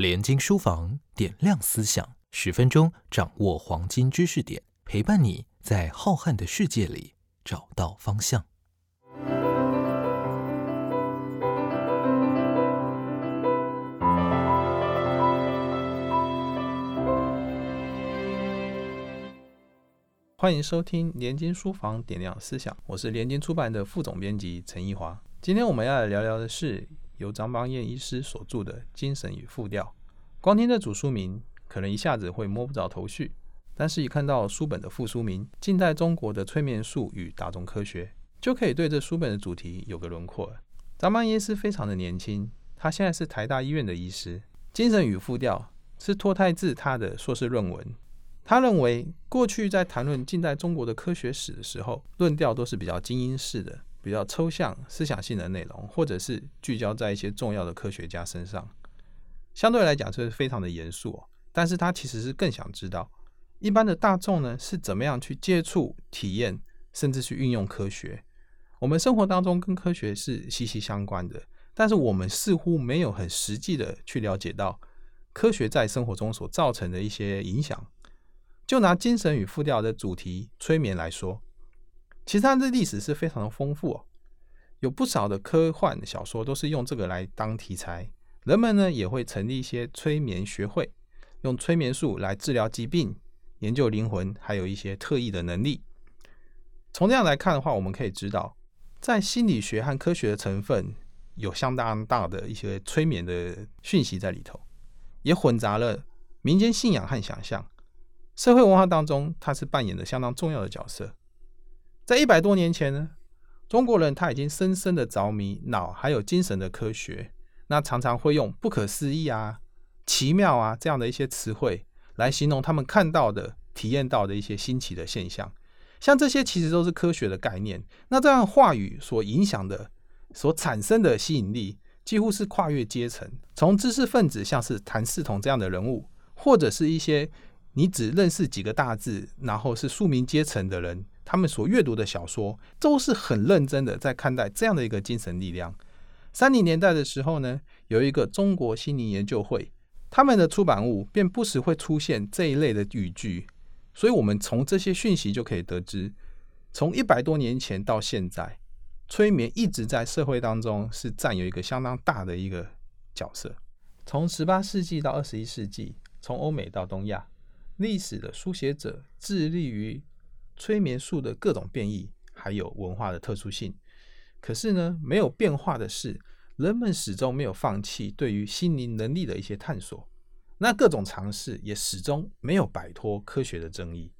连经书房点亮思想，十分钟掌握黄金知识点，陪伴你在浩瀚的世界里找到方向。欢迎收听连经书房点亮思想，我是连经出版的副总编辑陈奕华。今天我们要来聊聊的是由张邦彦医师所著的《精神与复调》。光听这主书名，可能一下子会摸不着头绪，但是一看到书本的副书名《近代中国的催眠术与大众科学》，就可以对这书本的主题有个轮廓。张邦彦医师非常的年轻，他现在是台大医院的医师，《精神与复调》是脱胎自他的硕士论文。他认为，过去在谈论近代中国的科学史的时候，论调都是比较精英式的、比较抽象、思想性的内容，或者是聚焦在一些重要的科学家身上，相对来讲是非常的严肃。哦但是他其实是更想知道，一般的大众呢是怎么样去接触、体验，甚至去运用科学。我们生活当中跟科学是息息相关的，但是我们似乎没有很实际的去了解到科学在生活中所造成的一些影响。就拿精神与复调的主题催眠来说，其实它的历史是非常的丰富哦，有不少的科幻小说都是用这个来当题材。人们呢也会成立一些催眠学会，用催眠术来治疗疾病、研究灵魂，还有一些特异的能力。从这样来看的话，我们可以知道，在心理学和科学的成分有相当大的一些催眠的讯息在里头，也混杂了民间信仰和想象。社会文化当中，它是扮演着相当重要的角色。在一百多年前呢，中国人他已经深深的着迷脑还有精神的科学，那常常会用不可思议啊、奇妙啊这样的一些词汇来形容他们看到的、体验到的一些新奇的现象。像这些其实都是科学的概念。那这样话语所影响的、所产生的吸引力，几乎是跨越阶层，从知识分子，像是谭嗣同这样的人物，或者是一些。你只认识几个大字，然后是庶民阶层的人，他们所阅读的小说都是很认真的在看待这样的一个精神力量。三零年代的时候呢，有一个中国心灵研究会，他们的出版物便不时会出现这一类的语句，所以我们从这些讯息就可以得知，从一百多年前到现在，催眠一直在社会当中是占有一个相当大的一个角色。从十八世纪到二十一世纪，从欧美到东亚。历史的书写者致力于催眠术的各种变异，还有文化的特殊性。可是呢，没有变化的是，人们始终没有放弃对于心灵能力的一些探索。那各种尝试也始终没有摆脱科学的争议。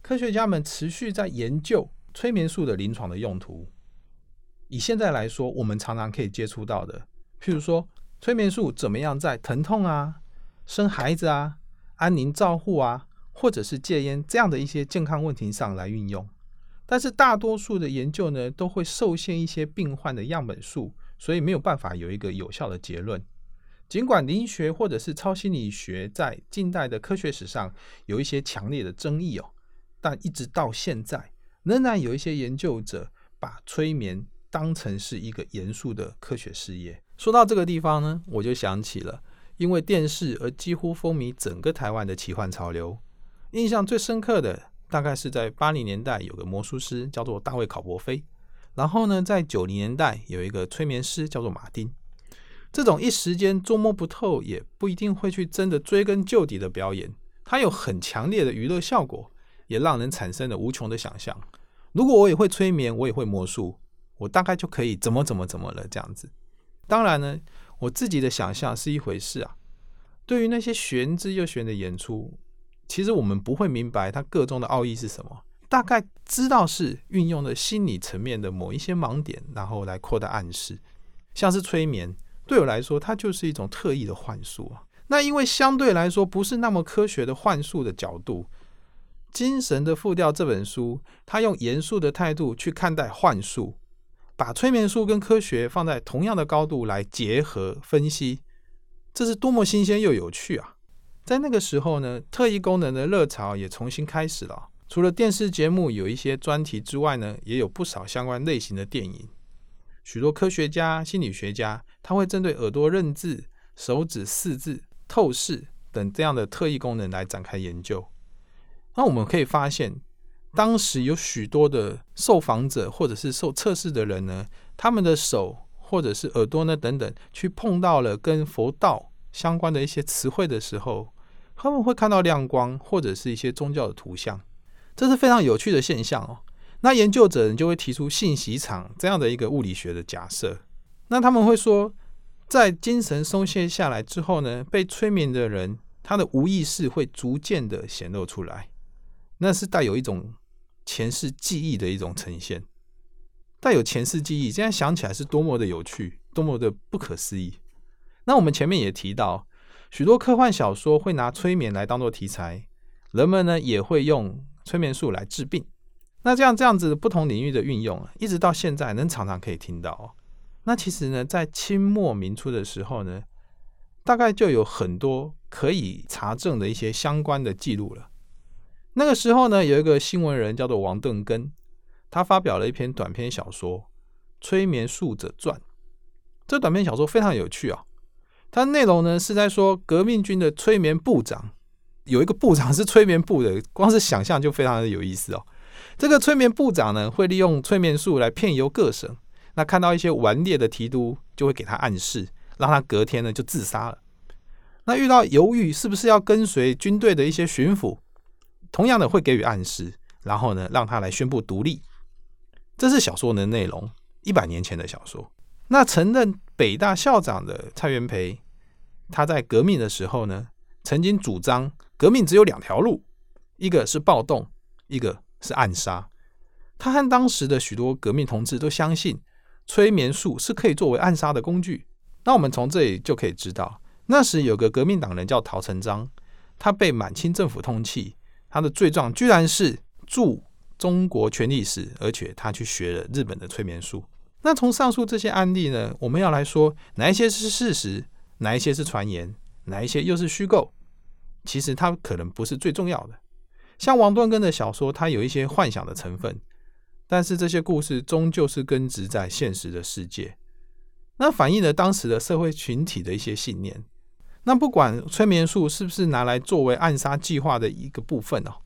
科学家们持续在研究催眠术的临床的用途。以现在来说，我们常常可以接触到的，譬如说，催眠术怎么样在疼痛啊、生孩子啊。安宁照护啊，或者是戒烟这样的一些健康问题上来运用，但是大多数的研究呢，都会受限一些病患的样本数，所以没有办法有一个有效的结论。尽管灵学或者是超心理学在近代的科学史上有一些强烈的争议哦，但一直到现在，仍然有一些研究者把催眠当成是一个严肃的科学事业。说到这个地方呢，我就想起了。因为电视而几乎风靡整个台湾的奇幻潮流，印象最深刻的大概是在八零年代有个魔术师叫做大卫考伯菲，然后呢，在九零年代有一个催眠师叫做马丁。这种一时间捉摸不透，也不一定会去真的追根究底的表演，它有很强烈的娱乐效果，也让人产生了无穷的想象。如果我也会催眠，我也会魔术，我大概就可以怎么怎么怎么了这样子。当然呢。我自己的想象是一回事啊，对于那些玄之又玄的演出，其实我们不会明白它个中的奥义是什么，大概知道是运用了心理层面的某一些盲点，然后来扩大暗示。像是催眠，对我来说，它就是一种特异的幻术啊。那因为相对来说不是那么科学的幻术的角度，《精神的复调》这本书，它用严肃的态度去看待幻术。把催眠术跟科学放在同样的高度来结合分析，这是多么新鲜又有趣啊！在那个时候呢，特异功能的热潮也重新开始了。除了电视节目有一些专题之外呢，也有不少相关类型的电影。许多科学家、心理学家，他会针对耳朵认字、手指四字、透视等这样的特异功能来展开研究。那我们可以发现，当时有许多的受访者或者是受测试的人呢，他们的手或者是耳朵呢等等，去碰到了跟佛道相关的一些词汇的时候，他们会看到亮光或者是一些宗教的图像，这是非常有趣的现象哦。那研究者就会提出信息场这样的一个物理学的假设。那他们会说，在精神松懈下来之后呢，被催眠的人他的无意识会逐渐的显露出来，那是带有一种前世记忆的一种呈现，带有前世记忆，现在想起来是多么的有趣，多么的不可思议。那我们前面也提到，许多科幻小说会拿催眠来当做题材，人们呢也会用催眠术来治病。那这样这样子不同领域的运用，一直到现在能常常可以听到。那其实呢，在清末明初的时候呢，大概就有很多可以查证的一些相关的记录了。那个时候呢，有一个新闻人叫做王邓根，他发表了一篇短篇小说《催眠术者传》。这短篇小说非常有趣啊，它内容呢是在说革命军的催眠部长，有一个部长是催眠部的，光是想象就非常的有意思哦。这个催眠部长呢，会利用催眠术来骗游各省。那看到一些顽劣的提督，就会给他暗示，让他隔天呢就自杀了。那遇到犹豫是不是要跟随军队的一些巡抚，同样的会给予暗示，然后呢让他来宣布独立。这是小说的内容，一百年前的小说。那曾任北大校长的蔡元培，他在革命的时候呢，曾经主张革命只有两条路，一个是暴动，一个是暗杀。他和当时的许多革命同志都相信。催眠术是可以作为暗杀的工具。那我们从这里就可以知道，那时有个革命党人叫陶成章，他被满清政府通缉，他的罪状居然是著中国全历史，而且他去学了日本的催眠术。那从上述这些案例呢，我们要来说哪一些是事实，哪一些是传言，哪一些又是虚构？其实它可能不是最重要的。像王端根的小说，它有一些幻想的成分。但是这些故事终究是根植在现实的世界，那反映了当时的社会群体的一些信念。那不管催眠术是不是拿来作为暗杀计划的一个部分哦，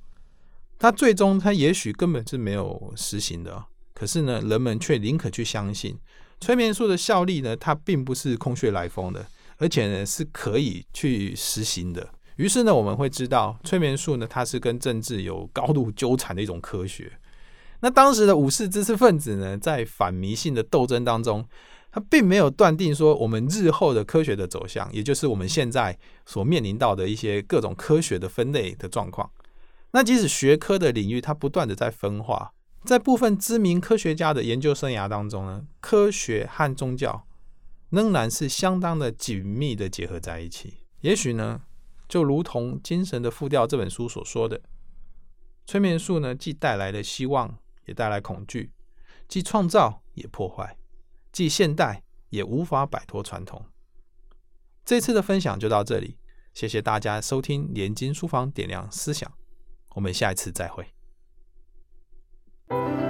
它最终它也许根本是没有实行的。可是呢，人们却宁可去相信催眠术的效力呢，它并不是空穴来风的，而且呢是可以去实行的。于是呢，我们会知道催眠术呢，它是跟政治有高度纠缠的一种科学。那当时的武士知识分子呢，在反迷信的斗争当中，他并没有断定说我们日后的科学的走向，也就是我们现在所面临到的一些各种科学的分类的状况。那即使学科的领域它不断的在分化，在部分知名科学家的研究生涯当中呢，科学和宗教仍然是相当的紧密的结合在一起。也许呢，就如同《精神的复调》这本书所说的，催眠术呢，既带来了希望。也带来恐惧，既创造也破坏，既现代也无法摆脱传统。这次的分享就到这里，谢谢大家收听连经书房点亮思想，我们下一次再会。Thank you.